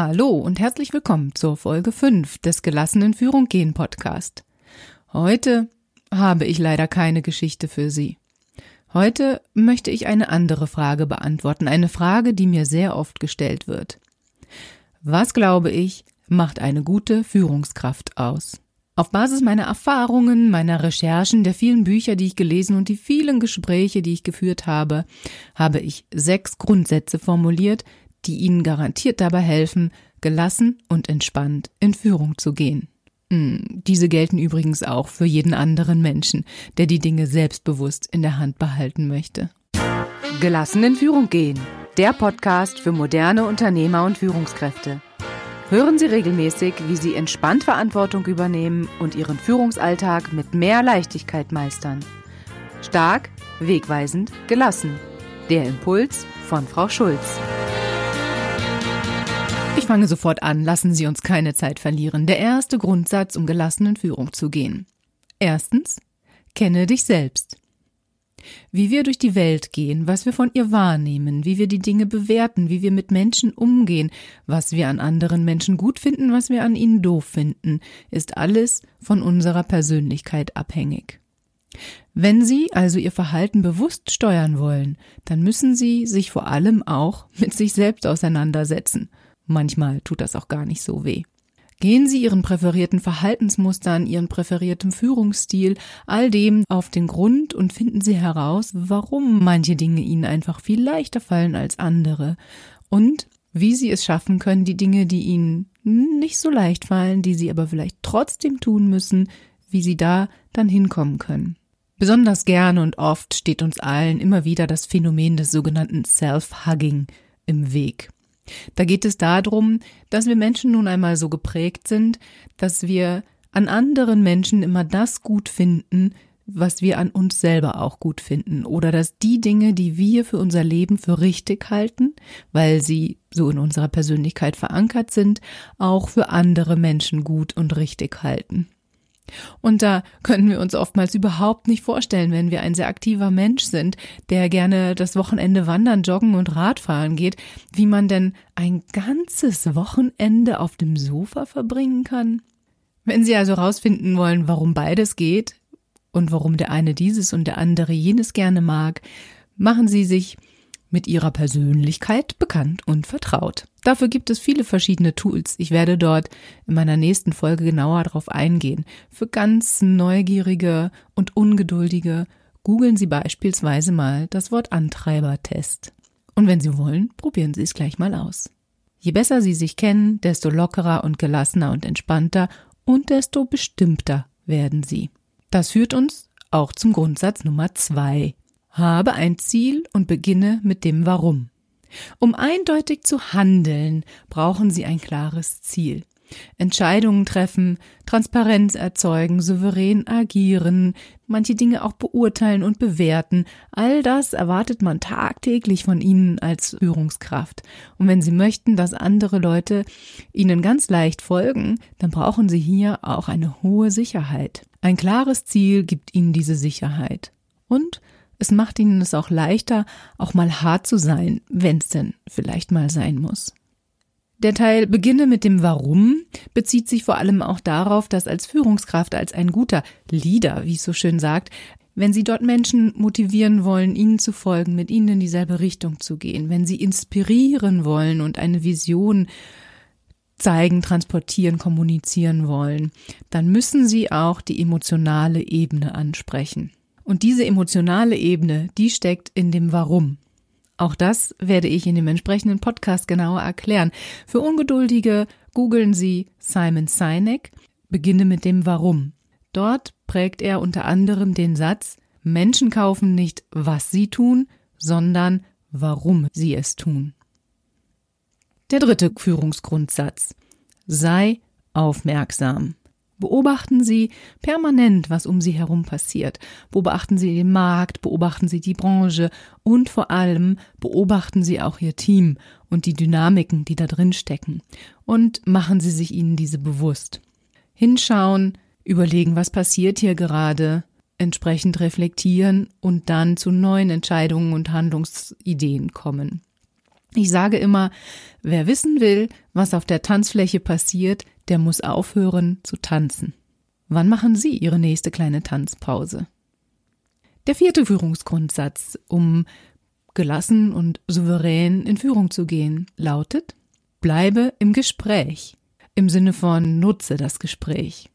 Hallo und herzlich willkommen zur Folge 5 des Gelassenen Führung gehen Podcast. Heute habe ich leider keine Geschichte für Sie. Heute möchte ich eine andere Frage beantworten, eine Frage, die mir sehr oft gestellt wird. Was glaube ich, macht eine gute Führungskraft aus? Auf Basis meiner Erfahrungen, meiner Recherchen, der vielen Bücher, die ich gelesen und die vielen Gespräche, die ich geführt habe, habe ich sechs Grundsätze formuliert, die Ihnen garantiert dabei helfen, gelassen und entspannt in Führung zu gehen. Hm, diese gelten übrigens auch für jeden anderen Menschen, der die Dinge selbstbewusst in der Hand behalten möchte. Gelassen in Führung gehen. Der Podcast für moderne Unternehmer und Führungskräfte. Hören Sie regelmäßig, wie Sie entspannt Verantwortung übernehmen und Ihren Führungsalltag mit mehr Leichtigkeit meistern. Stark, wegweisend, gelassen. Der Impuls von Frau Schulz. Ich fange sofort an, lassen Sie uns keine Zeit verlieren. Der erste Grundsatz, um gelassenen Führung zu gehen. Erstens, kenne dich selbst. Wie wir durch die Welt gehen, was wir von ihr wahrnehmen, wie wir die Dinge bewerten, wie wir mit Menschen umgehen, was wir an anderen Menschen gut finden, was wir an ihnen doof finden, ist alles von unserer Persönlichkeit abhängig. Wenn Sie also Ihr Verhalten bewusst steuern wollen, dann müssen Sie sich vor allem auch mit sich selbst auseinandersetzen. Manchmal tut das auch gar nicht so weh. Gehen Sie Ihren präferierten Verhaltensmustern, Ihren präferierten Führungsstil, all dem auf den Grund und finden Sie heraus, warum manche Dinge Ihnen einfach viel leichter fallen als andere und wie Sie es schaffen können, die Dinge, die Ihnen nicht so leicht fallen, die Sie aber vielleicht trotzdem tun müssen, wie Sie da dann hinkommen können. Besonders gern und oft steht uns allen immer wieder das Phänomen des sogenannten Self-Hugging im Weg. Da geht es darum, dass wir Menschen nun einmal so geprägt sind, dass wir an anderen Menschen immer das gut finden, was wir an uns selber auch gut finden oder dass die Dinge, die wir für unser Leben für richtig halten, weil sie so in unserer Persönlichkeit verankert sind, auch für andere Menschen gut und richtig halten. Und da können wir uns oftmals überhaupt nicht vorstellen, wenn wir ein sehr aktiver Mensch sind, der gerne das Wochenende wandern, joggen und Radfahren geht, wie man denn ein ganzes Wochenende auf dem Sofa verbringen kann. Wenn Sie also herausfinden wollen, warum beides geht und warum der eine dieses und der andere jenes gerne mag, machen Sie sich mit ihrer Persönlichkeit bekannt und vertraut. Dafür gibt es viele verschiedene Tools. Ich werde dort in meiner nächsten Folge genauer darauf eingehen. Für ganz Neugierige und Ungeduldige googeln Sie beispielsweise mal das Wort Antreibertest. Und wenn Sie wollen, probieren Sie es gleich mal aus. Je besser Sie sich kennen, desto lockerer und gelassener und entspannter und desto bestimmter werden Sie. Das führt uns auch zum Grundsatz Nummer zwei. Habe ein Ziel und beginne mit dem Warum. Um eindeutig zu handeln, brauchen Sie ein klares Ziel. Entscheidungen treffen, Transparenz erzeugen, souverän agieren, manche Dinge auch beurteilen und bewerten. All das erwartet man tagtäglich von Ihnen als Führungskraft. Und wenn Sie möchten, dass andere Leute Ihnen ganz leicht folgen, dann brauchen Sie hier auch eine hohe Sicherheit. Ein klares Ziel gibt Ihnen diese Sicherheit. Und es macht ihnen es auch leichter, auch mal hart zu sein, wenn es denn vielleicht mal sein muss. Der Teil Beginne mit dem Warum bezieht sich vor allem auch darauf, dass als Führungskraft, als ein guter Leader, wie es so schön sagt, wenn Sie dort Menschen motivieren wollen, Ihnen zu folgen, mit Ihnen in dieselbe Richtung zu gehen, wenn Sie inspirieren wollen und eine Vision zeigen, transportieren, kommunizieren wollen, dann müssen Sie auch die emotionale Ebene ansprechen. Und diese emotionale Ebene, die steckt in dem Warum. Auch das werde ich in dem entsprechenden Podcast genauer erklären. Für Ungeduldige googeln Sie Simon Sinek, beginne mit dem Warum. Dort prägt er unter anderem den Satz, Menschen kaufen nicht, was sie tun, sondern warum sie es tun. Der dritte Führungsgrundsatz. Sei aufmerksam. Beobachten Sie permanent, was um Sie herum passiert. Beobachten Sie den Markt, beobachten Sie die Branche und vor allem beobachten Sie auch Ihr Team und die Dynamiken, die da drin stecken. Und machen Sie sich ihnen diese bewusst. Hinschauen, überlegen, was passiert hier gerade, entsprechend reflektieren und dann zu neuen Entscheidungen und Handlungsideen kommen. Ich sage immer, wer wissen will, was auf der Tanzfläche passiert, der muss aufhören zu tanzen. Wann machen Sie Ihre nächste kleine Tanzpause? Der vierte Führungsgrundsatz, um gelassen und souverän in Führung zu gehen, lautet, bleibe im Gespräch. Im Sinne von nutze das Gespräch.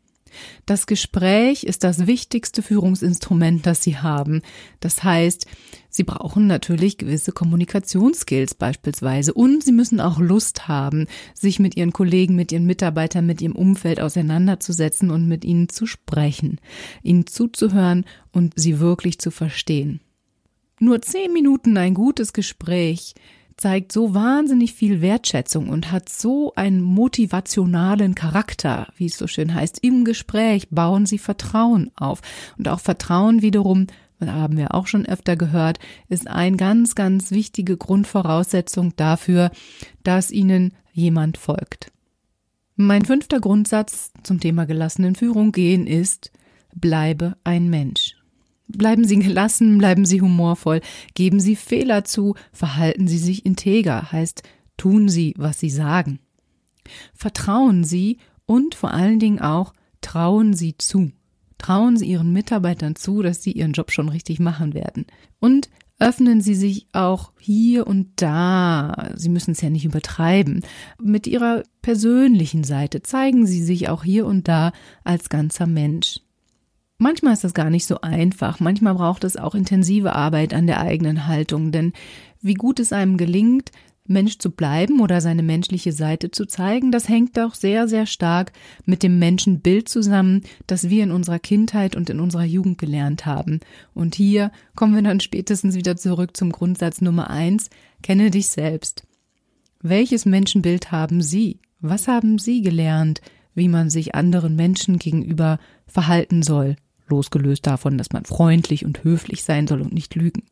Das Gespräch ist das wichtigste Führungsinstrument, das Sie haben. Das heißt, Sie brauchen natürlich gewisse Kommunikationsskills beispielsweise und Sie müssen auch Lust haben, sich mit Ihren Kollegen, mit Ihren Mitarbeitern, mit Ihrem Umfeld auseinanderzusetzen und mit ihnen zu sprechen, ihnen zuzuhören und sie wirklich zu verstehen. Nur zehn Minuten ein gutes Gespräch zeigt so wahnsinnig viel Wertschätzung und hat so einen motivationalen Charakter, wie es so schön heißt. Im Gespräch bauen sie Vertrauen auf. Und auch Vertrauen wiederum, haben wir auch schon öfter gehört, ist eine ganz, ganz wichtige Grundvoraussetzung dafür, dass ihnen jemand folgt. Mein fünfter Grundsatz zum Thema gelassenen Führung gehen ist, bleibe ein Mensch. Bleiben Sie gelassen, bleiben Sie humorvoll, geben Sie Fehler zu, verhalten Sie sich integer, heißt tun Sie, was Sie sagen. Vertrauen Sie und vor allen Dingen auch trauen Sie zu. Trauen Sie Ihren Mitarbeitern zu, dass sie ihren Job schon richtig machen werden. Und öffnen Sie sich auch hier und da, Sie müssen es ja nicht übertreiben, mit Ihrer persönlichen Seite. Zeigen Sie sich auch hier und da als ganzer Mensch. Manchmal ist das gar nicht so einfach. Manchmal braucht es auch intensive Arbeit an der eigenen Haltung, denn wie gut es einem gelingt, Mensch zu bleiben oder seine menschliche Seite zu zeigen, das hängt doch sehr, sehr stark mit dem Menschenbild zusammen, das wir in unserer Kindheit und in unserer Jugend gelernt haben. Und hier kommen wir dann spätestens wieder zurück zum Grundsatz Nummer eins, kenne dich selbst. Welches Menschenbild haben Sie? Was haben Sie gelernt, wie man sich anderen Menschen gegenüber verhalten soll? losgelöst davon, dass man freundlich und höflich sein soll und nicht lügen.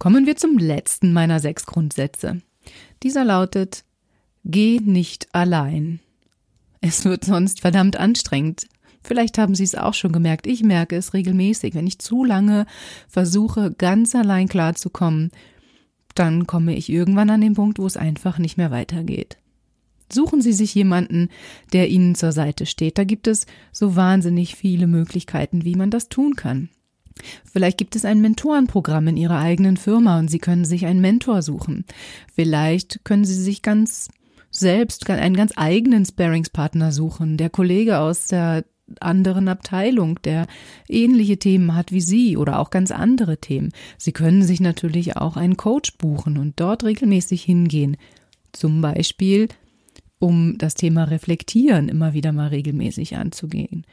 Kommen wir zum letzten meiner sechs Grundsätze. Dieser lautet, geh nicht allein. Es wird sonst verdammt anstrengend. Vielleicht haben Sie es auch schon gemerkt. Ich merke es regelmäßig. Wenn ich zu lange versuche, ganz allein klarzukommen, dann komme ich irgendwann an den Punkt, wo es einfach nicht mehr weitergeht. Suchen Sie sich jemanden, der Ihnen zur Seite steht. Da gibt es so wahnsinnig viele Möglichkeiten, wie man das tun kann. Vielleicht gibt es ein Mentorenprogramm in Ihrer eigenen Firma und Sie können sich einen Mentor suchen. Vielleicht können Sie sich ganz selbst einen ganz eigenen Sparingspartner suchen, der Kollege aus der anderen Abteilung, der ähnliche Themen hat wie Sie oder auch ganz andere Themen. Sie können sich natürlich auch einen Coach buchen und dort regelmäßig hingehen. Zum Beispiel um das Thema Reflektieren immer wieder mal regelmäßig anzugehen.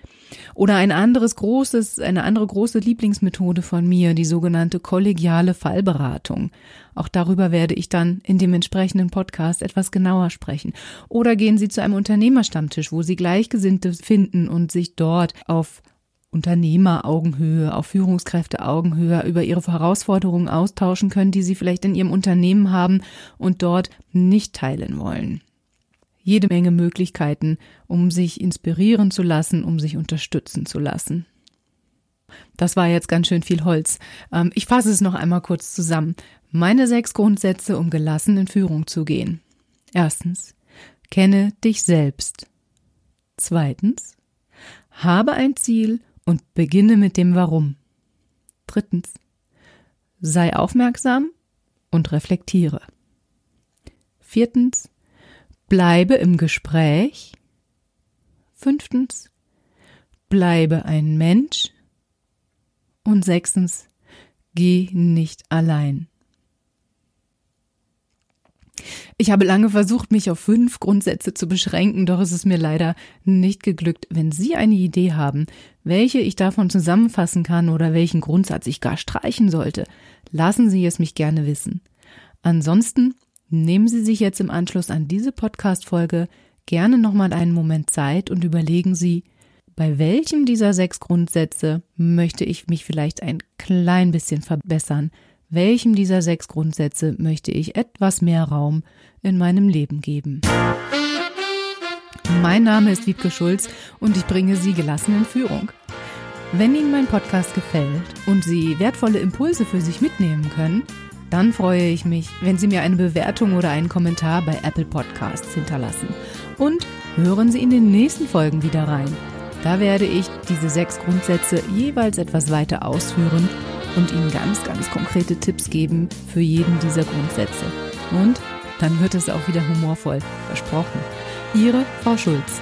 Oder ein anderes großes, eine andere große Lieblingsmethode von mir, die sogenannte kollegiale Fallberatung. Auch darüber werde ich dann in dem entsprechenden Podcast etwas genauer sprechen. Oder gehen Sie zu einem Unternehmerstammtisch, wo Sie Gleichgesinnte finden und sich dort auf Unternehmeraugenhöhe, auf Führungskräfteaugenhöhe über ihre Herausforderungen austauschen können, die sie vielleicht in ihrem Unternehmen haben und dort nicht teilen wollen jede Menge Möglichkeiten, um sich inspirieren zu lassen, um sich unterstützen zu lassen. Das war jetzt ganz schön viel Holz. Ähm, ich fasse es noch einmal kurz zusammen. Meine sechs Grundsätze, um gelassen in Führung zu gehen. Erstens, kenne dich selbst. Zweitens, habe ein Ziel und beginne mit dem Warum. Drittens, sei aufmerksam und reflektiere. Viertens, Bleibe im Gespräch. Fünftens, bleibe ein Mensch. Und sechstens, geh nicht allein. Ich habe lange versucht, mich auf fünf Grundsätze zu beschränken, doch ist es mir leider nicht geglückt. Wenn Sie eine Idee haben, welche ich davon zusammenfassen kann oder welchen Grundsatz ich gar streichen sollte, lassen Sie es mich gerne wissen. Ansonsten Nehmen Sie sich jetzt im Anschluss an diese Podcast-Folge gerne nochmal einen Moment Zeit und überlegen Sie, bei welchem dieser sechs Grundsätze möchte ich mich vielleicht ein klein bisschen verbessern? Welchem dieser sechs Grundsätze möchte ich etwas mehr Raum in meinem Leben geben? Mein Name ist Wiebke Schulz und ich bringe Sie gelassen in Führung. Wenn Ihnen mein Podcast gefällt und Sie wertvolle Impulse für sich mitnehmen können, dann freue ich mich, wenn Sie mir eine Bewertung oder einen Kommentar bei Apple Podcasts hinterlassen. Und hören Sie in den nächsten Folgen wieder rein. Da werde ich diese sechs Grundsätze jeweils etwas weiter ausführen und Ihnen ganz, ganz konkrete Tipps geben für jeden dieser Grundsätze. Und dann wird es auch wieder humorvoll, versprochen. Ihre Frau Schulz.